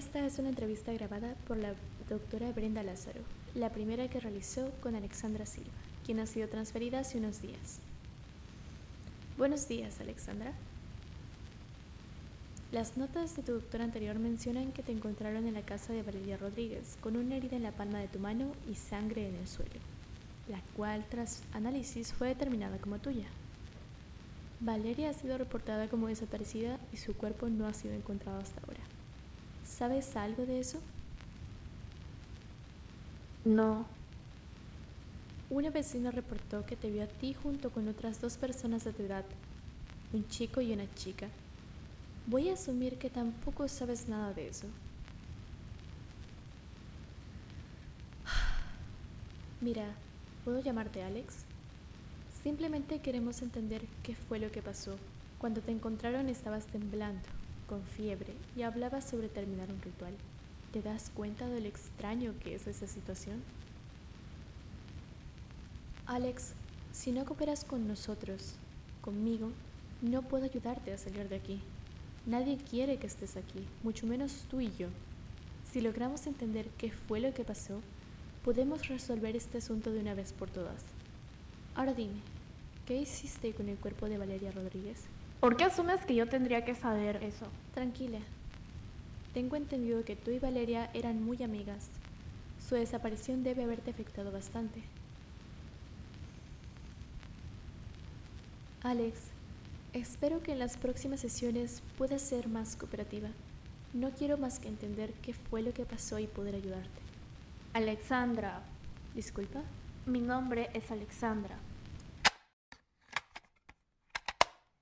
Esta es una entrevista grabada por la doctora Brenda Lázaro, la primera que realizó con Alexandra Silva, quien ha sido transferida hace unos días. Buenos días, Alexandra. Las notas de tu doctor anterior mencionan que te encontraron en la casa de Valeria Rodríguez con una herida en la palma de tu mano y sangre en el suelo, la cual tras análisis fue determinada como tuya. Valeria ha sido reportada como desaparecida y su cuerpo no ha sido encontrado hasta ahora. ¿Sabes algo de eso? No. Una vecina reportó que te vio a ti junto con otras dos personas de tu edad, un chico y una chica. Voy a asumir que tampoco sabes nada de eso. Mira, ¿puedo llamarte Alex? Simplemente queremos entender qué fue lo que pasó. Cuando te encontraron estabas temblando con fiebre y hablaba sobre terminar un ritual. ¿Te das cuenta de lo extraño que es esa situación? Alex, si no cooperas con nosotros, conmigo, no puedo ayudarte a salir de aquí. Nadie quiere que estés aquí, mucho menos tú y yo. Si logramos entender qué fue lo que pasó, podemos resolver este asunto de una vez por todas. Ahora dime, ¿qué hiciste con el cuerpo de Valeria Rodríguez? ¿Por qué asumes que yo tendría que saber eso? Tranquila. Tengo entendido que tú y Valeria eran muy amigas. Su desaparición debe haberte afectado bastante. Alex, espero que en las próximas sesiones puedas ser más cooperativa. No quiero más que entender qué fue lo que pasó y poder ayudarte. Alexandra. Disculpa. Mi nombre es Alexandra.